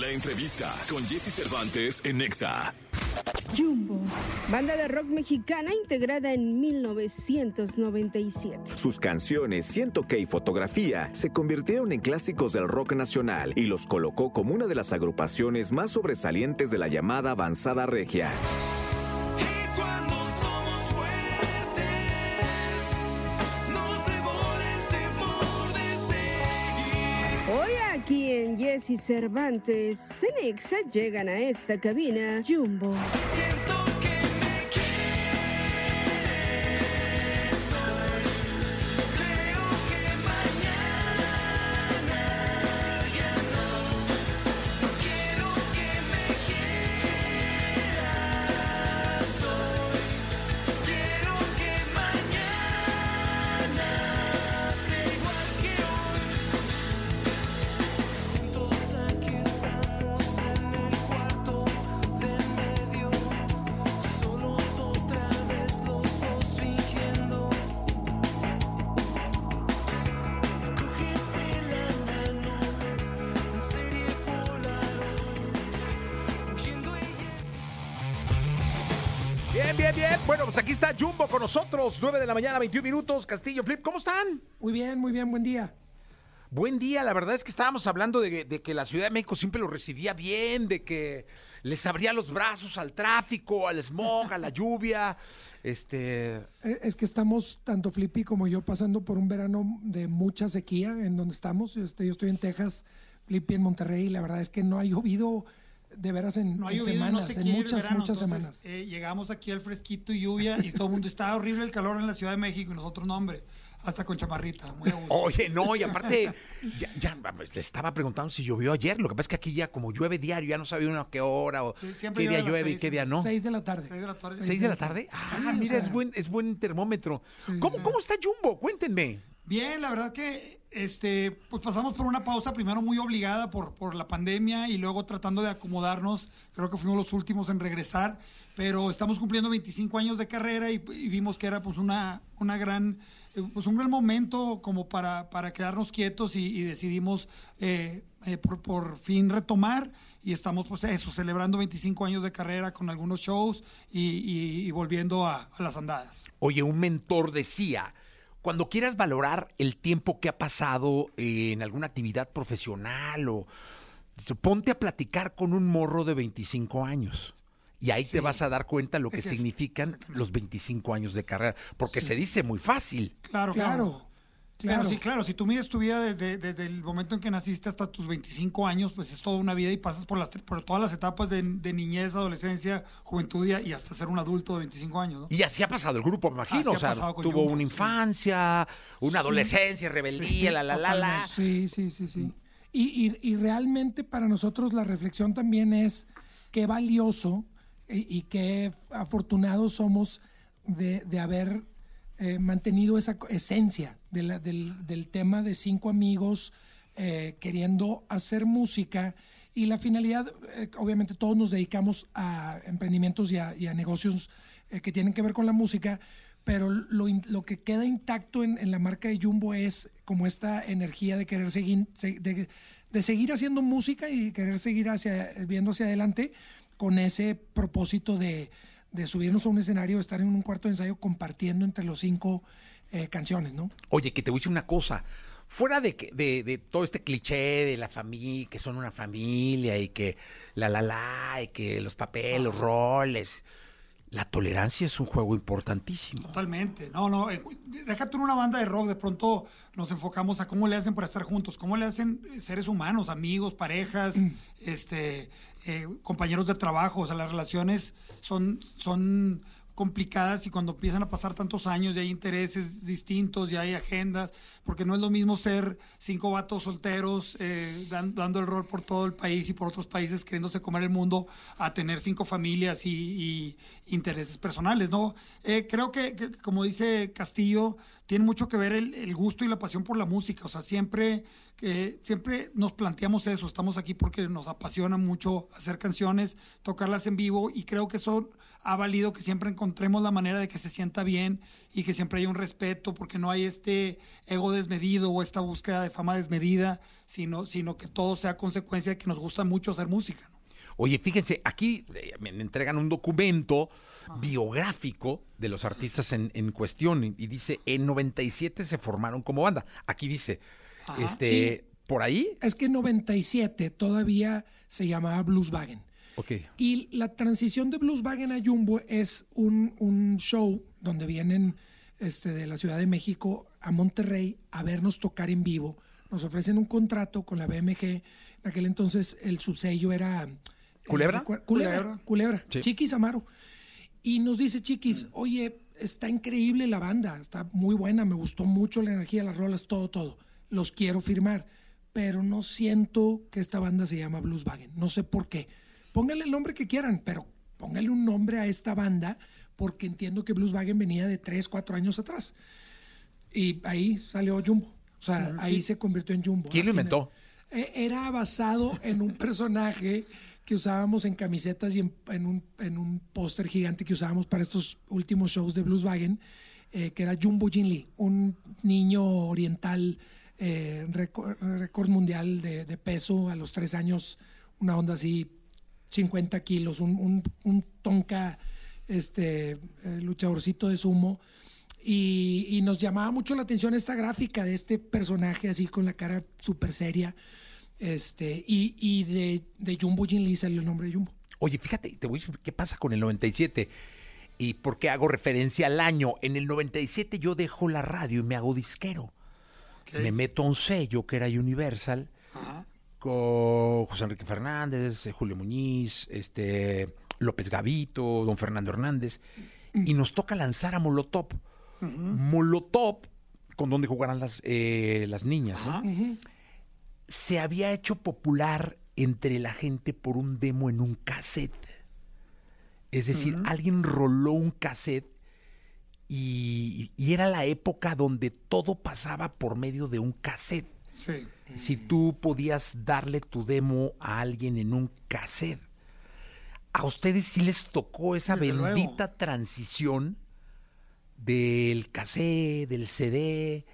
La entrevista con Jesse Cervantes en Nexa. Jumbo, banda de rock mexicana integrada en 1997. Sus canciones Siento que y Fotografía se convirtieron en clásicos del rock nacional y los colocó como una de las agrupaciones más sobresalientes de la llamada avanzada regia. Jesse Cervantes, Cenexa llegan a esta cabina Jumbo. Pues aquí está Jumbo con nosotros. 9 de la mañana, 21 minutos. Castillo Flip, ¿cómo están? Muy bien, muy bien, buen día. Buen día, la verdad es que estábamos hablando de, de que la Ciudad de México siempre lo recibía bien, de que les abría los brazos al tráfico, al smog, a la lluvia. Este, Eh, Es que estamos, tanto Flippy como yo, pasando por un verano de mucha sequía en donde estamos. Este, yo estoy en Texas, Flippy en Monterrey, y la verdad es que no ha llovido de veras en, No en llovido, no semanas, se en muchas, verano, muchas entonces, semanas. eh, llegamos aquí al fresquito y lluvia y todo el mundo estaba horrible el calor en la Ciudad de México y nosotros no, hombre, hasta con chamarrita, muy a gusto. Oye, no, y aparte, ya, ya, les estaba preguntando si llovió ayer. Lo que pasa es que aquí ya como llueve diario, ya no sabía uno a qué hora o Sí, qué día llueve y qué día no. Seis de la tarde. Seis de la tarde. ¿Seis de la tarde? Ah, mira, es buen, es buen termómetro. Sí, ¿Cómo, sí. ¿Cómo está Jumbo? Cuéntenme. Bien, la verdad que este, pues pasamos por una pausa primero muy obligada por, por la pandemia y luego tratando de acomodarnos. Creo que fuimos los últimos en regresar, pero estamos cumpliendo 25 años de carrera y, vimos que era pues una, una gran, eh, pues un gran momento como para, para quedarnos quietos y, decidimos eh, eh, por, por fin retomar y estamos pues eso, celebrando 25 años de carrera con algunos shows y, volviendo a las andadas. Oye, un mentor decía, cuando quieras valorar el tiempo que ha pasado en alguna actividad profesional o ponte a platicar con un morro de 25 años. Y ahí te vas a dar cuenta lo que Es significan los 25 años de carrera, porque se dice muy fácil. Claro, claro. Claro. Pero sí, claro, si tú mides tu vida desde, desde el momento en que naciste hasta tus 25 años, pues es toda una vida y pasas por, las, por todas las etapas de, de niñez, adolescencia, juventud y, hasta ser un adulto de 25 años, ¿no? Y así ha pasado el grupo, me imagino. Así o sea, tuvo una sí. infancia, una adolescencia, rebeldía, Sí, la, la, la, la. Sí, sí, sí, sí. Y, y- y realmente para nosotros la reflexión también es qué valioso y, y qué afortunados somos de, de haber eh, mantenido esa esencia de la- del, del tema de cinco amigos eh, queriendo hacer música. Y la finalidad, eh, obviamente todos nos dedicamos a emprendimientos y a, negocios eh, que tienen que ver con la música, pero lo, lo que queda intacto en, en la marca de Jumbo es como esta energía de querer seguir, se- de, de seguir haciendo música y querer seguir hacia, viendo hacia adelante con ese propósito de, de subirnos a un escenario, estar en un cuarto de ensayo compartiendo entre los cinco eh, canciones, ¿no? Oye, que te voy a decir una cosa. Fuera de, que- de, de todo este cliché de la familia, que son una familia y que la la la, y que los papeles, los roles. La tolerancia es un juego importantísimo. Totalmente. No, no, eh, déjate en una banda de rock, de pronto nos enfocamos a cómo le hacen para estar juntos, cómo le hacen seres humanos, amigos, parejas, este, eh, compañeros de trabajo, o sea, las relaciones son, son complicadas y cuando empiezan a pasar tantos años y hay intereses distintos y hay agendas, porque no es lo mismo ser cinco vatos solteros eh, dan- dando el rol por todo el país y por otros países queriéndose comer el mundo a tener cinco familias y, intereses personales, ¿no? Eh, creo que, como dice Castillo, tiene mucho que ver el gusto y la pasión por la música, o sea, siempre que siempre nos planteamos eso, estamos aquí porque nos apasiona mucho hacer canciones, tocarlas en vivo y creo que eso ha valido que siempre encontremos la manera de que se sienta bien y que siempre haya un respeto, porque no hay este ego desmedido o esta búsqueda de fama desmedida, sino, sino que todo sea consecuencia de que nos gusta mucho hacer música. ¿no? Oye, fíjense, aquí eh, me entregan un documento biográfico de los artistas en, en cuestión y, y dice, en 97 se formaron como banda. Aquí dice, Ajá, este, por ahí, Es que en 97 todavía se llamaba Blueswagen. ok, Y la transición de Blueswagen a Jumbo es un, un show donde vienen este, de la Ciudad de México a Monterrey a vernos tocar en vivo. Nos ofrecen un contrato con la BMG. En aquel entonces el subsello era... eh, ¿Culebra? Culebra. Culebra. Culebra. Sí. Chiquis Amaro. Y nos dice Chiquis, oye, está increíble la banda, está muy buena, me gustó mucho la energía, las rolas, todo, todo. Los quiero firmar, pero no siento que esta banda se llama Blueswagen. No sé por qué. Pónganle el nombre que quieran, pero pónganle un nombre a esta banda porque entiendo que Blueswagen venía de 3, 4 años atrás. Y ahí salió Jumbo. O sea, ahí se convirtió en Jumbo. ¿Quién lo inventó? Eh, Era basado en un personaje que usábamos en camisetas y en, en un, en un póster gigante que usábamos para estos últimos shows de Blueswagen, eh, que era Jumbo Jin Lee, un niño oriental, eh, récord, mundial de, peso a los tres años, una onda así, 50 kilos, un, un, un tonka este, eh, luchadorcito de sumo. Y, y nos llamaba mucho la atención esta gráfica de este personaje así con la cara súper seria. Este, y, y de, de Jumbo Jin Lee salió el nombre de Jumbo. Oye, fíjate, te voy a decir qué pasa con el 97 y por qué hago referencia al año. En el 97 yo dejo la radio y me hago disquero. Me meto a un sello que era Universal Ajá. con José Enrique Fernández, Julio Muñiz, este López Gavito, don Fernando Hernández, y nos toca lanzar a Molotov. Molotov, con donde jugarán las, eh, las niñas, ¿no? Se había hecho popular entre la gente por un demo en un cassette. Es decir, alguien roló un cassette y, y era la época donde todo pasaba por medio de un cassette. Sí. Si tú podías darle tu demo a alguien en un cassette. A ustedes sí les tocó esa Desde luego. bendita transición del cassette, del CD,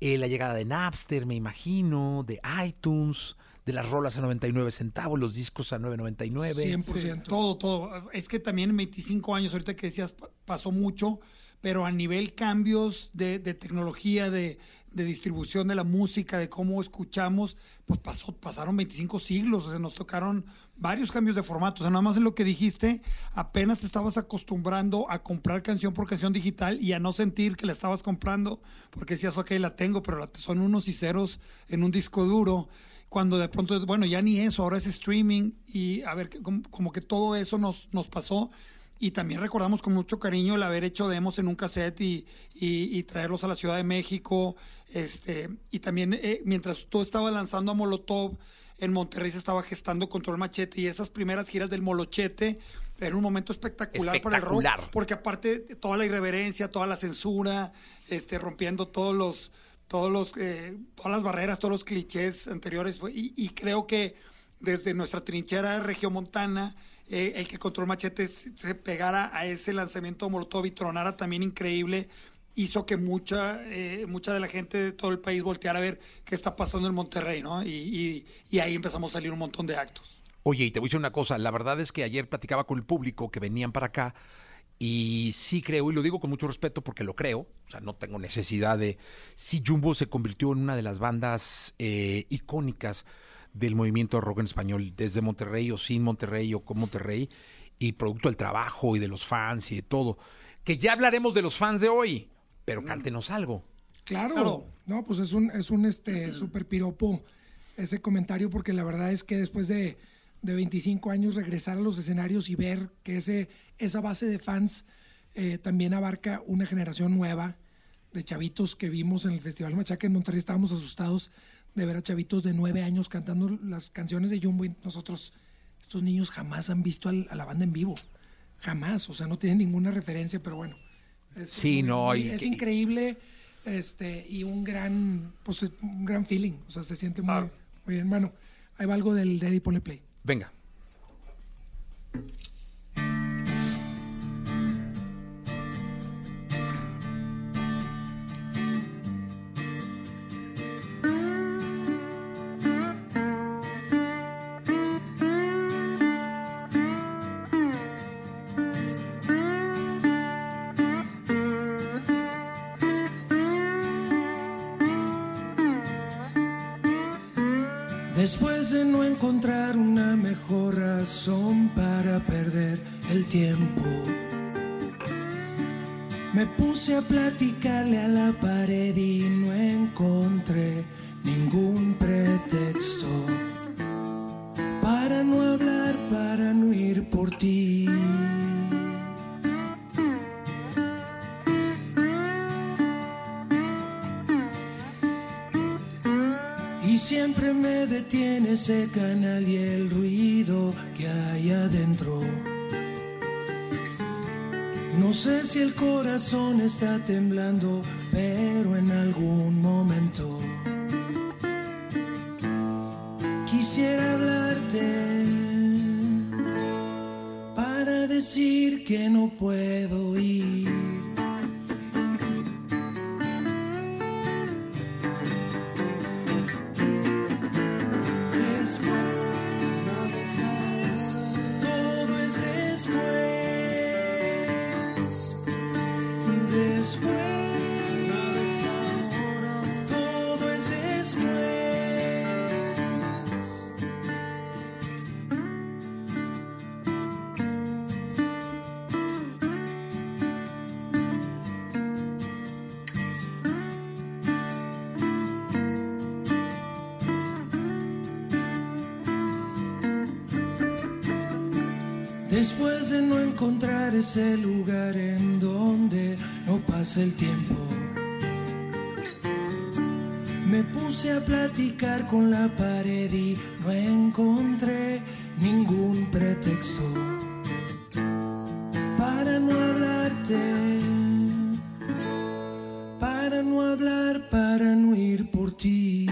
eh, la llegada de Napster, me imagino, de iTunes, de las rolas a 99 centavos, los discos a 9.99. 100%. Sí, todo, todo. Es que también en 25 años, ahorita que decías, pa- pasó mucho, pero a nivel cambios de, de tecnología, de, distribución de la música, de cómo escuchamos, pues pasó, pasaron 25 siglos, o sea, nos tocaron varios cambios de formato. O sea, nada más en lo que dijiste, apenas te estabas acostumbrando a comprar canción por canción digital y a no sentir que la estabas comprando, porque decías, ok, la tengo, pero son unos y ceros en un disco duro cuando de pronto, bueno, ya ni eso, ahora es streaming y a ver, como, que todo eso nos pasó y también recordamos con mucho cariño el haber hecho demos en un cassette y, y- y traerlos a la Ciudad de México, este, y también eh, mientras tú estabas lanzando a Molotov, en Monterrey se estaba gestando Control Machete y esas primeras giras del Molochete era un momento espectacular, para el rock, porque aparte de toda la irreverencia, toda la censura, este, rompiendo todos los, todos los, eh, todas las barreras, todos los clichés anteriores, y creo que desde nuestra trinchera regiomontana, eh, el que Control Machete se pegara a ese lanzamiento de Molotov y tronara también increíble, hizo que mucha, eh, mucha de la gente de todo el país volteara a ver qué está pasando en Monterrey, ¿no? Y, y- y ahí empezamos a salir un montón de actos. Oye, y te voy a decir una cosa, la verdad es que ayer platicaba con el público que venían para acá y sí creo, y lo digo con mucho respeto porque lo creo, o sea, no tengo necesidad de... Sí, Jumbo se convirtió en una de las bandas eh, icónicas del movimiento de rock en español, desde Monterrey o sin Monterrey o con Monterrey, y producto del trabajo y de los fans y de todo. Que ya hablaremos de los fans de hoy, pero cántenos algo. Claro, Claro. no, pues es un, es un este super piropo ese comentario, porque la verdad es que después de, de 25 años regresar a los escenarios y ver que ese, esa base de fans eh, también abarca una generación nueva de chavitos que vimos en el Festival Machaca en Monterrey, estábamos asustados de ver a chavitos de nueve años cantando las canciones de Jumbo y nosotros, estos niños jamás han visto al- a la banda en vivo, jamás, o sea, no tienen ninguna referencia, pero bueno. Es, Sí, no, y- es increíble este y un gran pues un gran feeling o sea se siente muy, muy bien bueno ahí va algo del Daddy Pone Play Venga. Encontrar una mejor razón para perder el tiempo. Me puse a platicarle a la pared y no encontré ningún pretexto para no hablar, para no ir por ti. Ese canal y el ruido que hay adentro. No sé si el corazón está temblando, pero en algún momento quisiera hablarte para decir que no puedo ir. No encontrar ese lugar en donde no pasa el tiempo, me puse a platicar con la pared y no encontré ningún pretexto para no hablarte, para no hablar, para no ir por ti.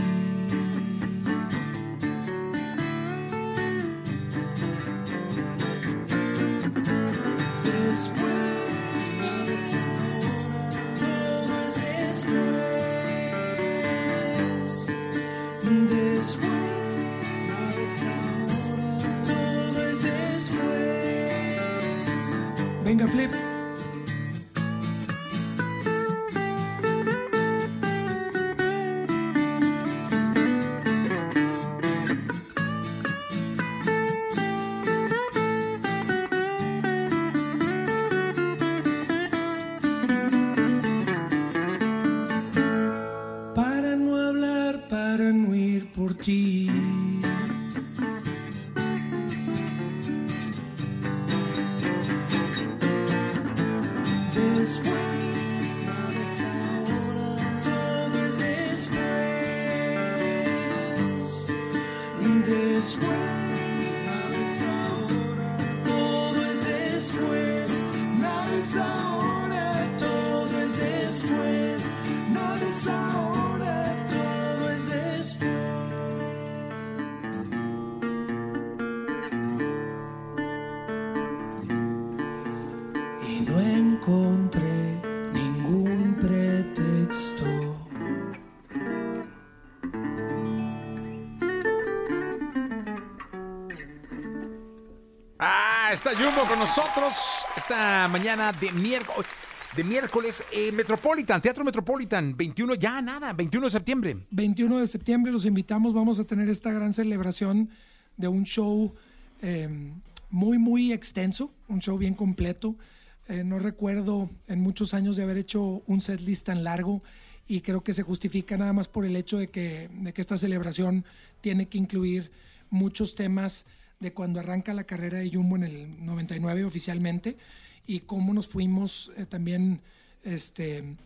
Está Jumbo con nosotros esta mañana de miércoles. De miércoles, eh, Metropolitan, Teatro Metropolitan, 21, ya nada, 21 de septiembre. 21 de septiembre los invitamos, vamos a tener esta gran celebración de un show eh, muy, muy extenso, un show bien completo. Eh, no recuerdo en muchos años de haber hecho un set list tan largo y creo que se justifica nada más por el hecho de que, de que esta celebración tiene que incluir muchos temas de cuando arranca la carrera de Jumbo en el 99 oficialmente y cómo nos fuimos eh, también este,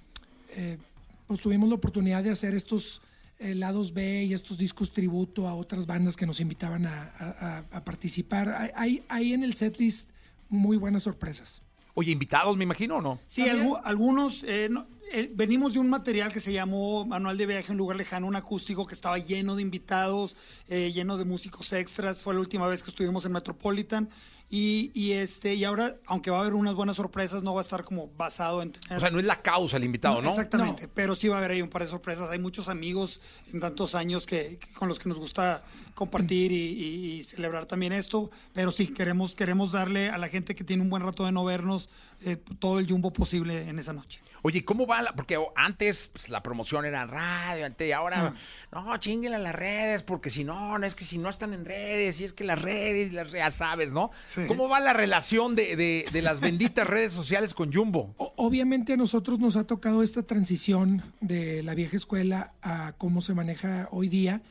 eh, pues tuvimos la oportunidad de hacer estos eh, lados B y estos discos tributo a otras bandas que nos invitaban a, participar. Hay, hay en el setlist muy buenas sorpresas. Oye, invitados, me imagino, ¿o no? Sí, algu- algunos. eh, no, eh, venimos de un material que se llamó Manual de Viaje en Lugar Lejano, un acústico que estaba lleno de invitados, eh, lleno de músicos extras. Fue la última vez que estuvimos en Metropolitan. Y, y este y ahora, aunque va a haber unas buenas sorpresas, no va a estar como basado en tener. O sea, no es la causa el invitado, ¿no? Exactamente, pero sí va a haber ahí un par de sorpresas. Hay muchos amigos en tantos años que, que- con los que nos gusta compartir y, y- y celebrar también esto. Pero sí, queremos, queremos darle a la gente que tiene un buen rato de no vernos eh, todo el jumbo posible en esa noche. Oye, ¿cómo va la- porque antes pues, la promoción era radio, antes, y ahora, no, chinguen a las redes, porque si no, no es que si no están en redes, y es que las redes, las, ya sabes, ¿no? Sí. ¿Cómo va la relación de, de- de las benditas redes sociales con Jumbo? O- Obviamente a nosotros nos ha tocado esta transición de la vieja escuela a cómo se maneja hoy día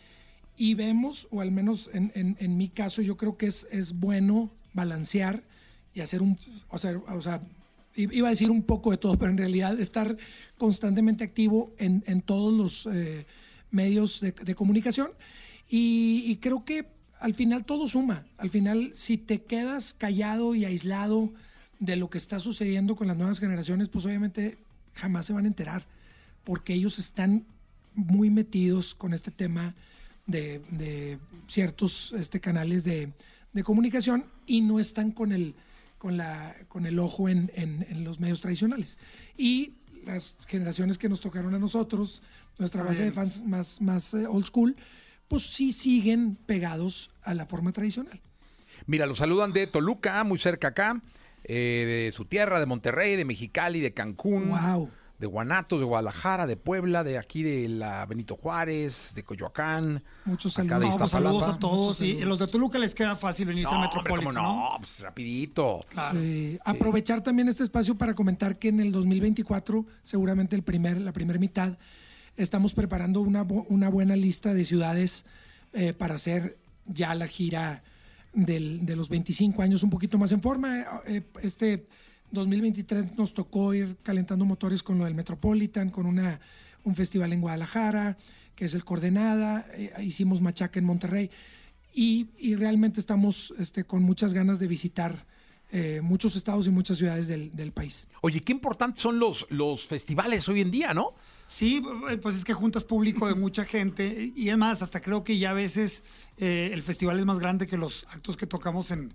y vemos, o al menos en, en- en mi caso, yo creo que es, es bueno balancear y hacer un, o sea, o sea, iba a decir un poco de todo, pero en realidad estar constantemente activo en, en todos los eh, medios de, comunicación y, y creo que al final todo suma. Al final, si te quedas callado y aislado de lo que está sucediendo con las nuevas generaciones, pues obviamente jamás se van a enterar, porque ellos están muy metidos con este tema de, de ciertos este, canales de, de comunicación y no están con el, con la, con el ojo en, en- en los medios tradicionales. Y las generaciones que nos tocaron a nosotros, nuestra base de fans más, más eh, old school, pues sí siguen pegados a la forma tradicional. Mira, los saludan de Toluca, muy cerca acá, eh, de su tierra, de Monterrey, de Mexicali, de Cancún, Wow. De Guanatos, de Guadalajara, de Puebla, de aquí de la Benito Juárez, de Coyoacán. Muchos acá saludos. de saludos a todos. Y los de Toluca les queda fácil venirse No, al hombre, ¿cómo Metropolitan, ¿no? no, pues rapidito. Claro. Sí. Aprovechar también este espacio para comentar que en el 2024, seguramente el primer, la primera mitad, estamos preparando una, bu- una buena lista de ciudades eh, para hacer ya la gira del- de los 25 años un poquito más en forma. Eh, Este 2023 nos tocó ir calentando motores con lo del Metropolitan, con una, un festival en Guadalajara, que es el Coordenada, eh, hicimos Machaca en Monterrey y, y realmente estamos este, con muchas ganas de visitar eh, muchos estados y muchas ciudades del, del país. Oye, qué importantes son los, los festivales hoy en día, ¿no? Sí, eh, pues es que juntas público de mucha gente y es más, hasta creo que ya a veces eh, el festival es más grande que los actos que tocamos en,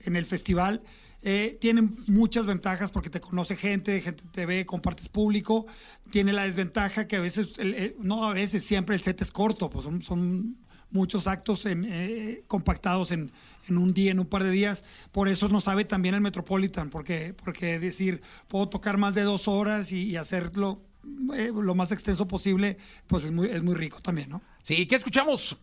en el festival. Eh, tienen muchas ventajas porque te conoce gente, gente te ve, compartes público. Tiene la desventaja que a veces, el- el- no a veces, siempre el set es corto, pues son, son muchos actos en, eh, compactados en, en un día, en un par de días. Por eso no sabe también el Metropolitan, porque, porque decir, puedo tocar más de dos horas y, y hacerlo eh, lo más extenso posible, pues es muy, es muy rico también, ¿no? Sí, ¿qué escuchamos?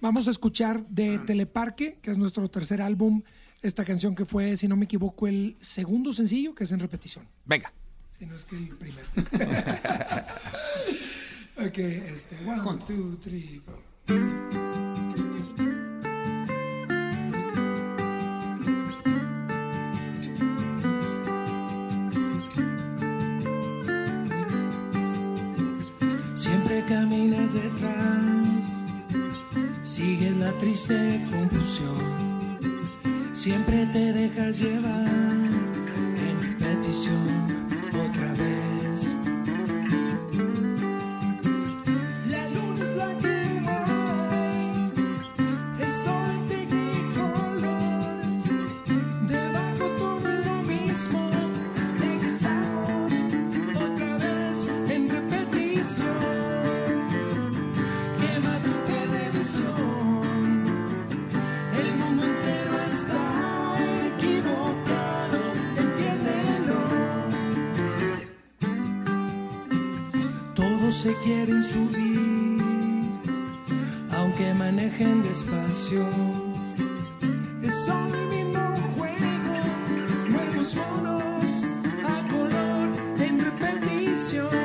Vamos a escuchar de Teleparque, que es nuestro tercer álbum, esta canción que fue, si no me equivoco, el segundo sencillo, que es en repetición. Venga. Si no es que el primero. ok, este, one, two, three. Siempre caminas detrás, sigues la triste confusión. Siempre te dejas llevar en petición otra vez. Aunque manejen despacio. Es solo el mismo juego, nuevos monos a color en repetición.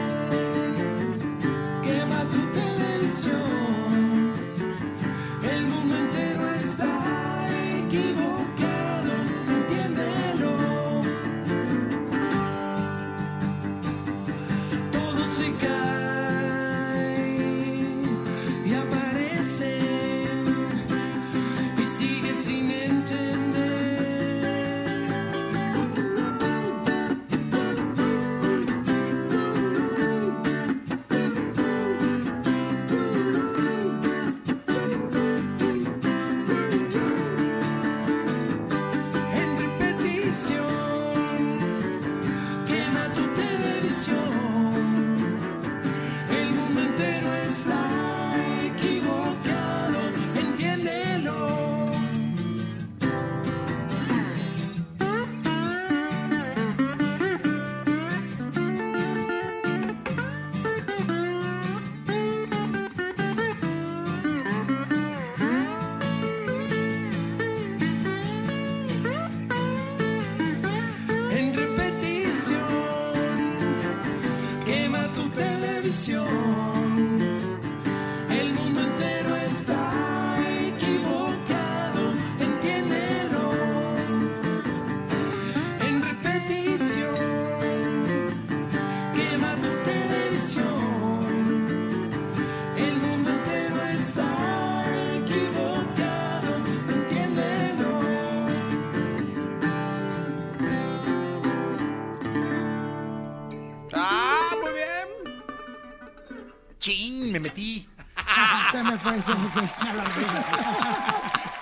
Se me fue el sol.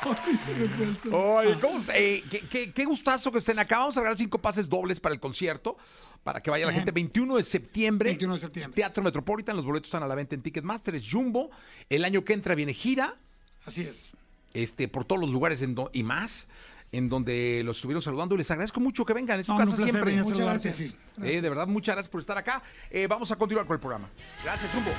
Hoy se me fue el sol. Oye, ¿cómo? Eh, qué, qué- qué gustazo que estén acá. Vamos a regalar cinco pases dobles para el concierto. Para que vaya la gente 21 de septiembre. 21 de septiembre. Teatro Metropolitan. Los boletos están a la venta en Ticketmaster. Es Jumbo. El año que entra viene gira. Así es. este, por todos los lugares en y más, en donde los estuvieron saludando. Les agradezco mucho que vengan. Es su No, casa siempre. Muchas gracias. Eh, de verdad, muchas gracias por estar acá. Eh, vamos a continuar con el programa. Gracias, Jumbo.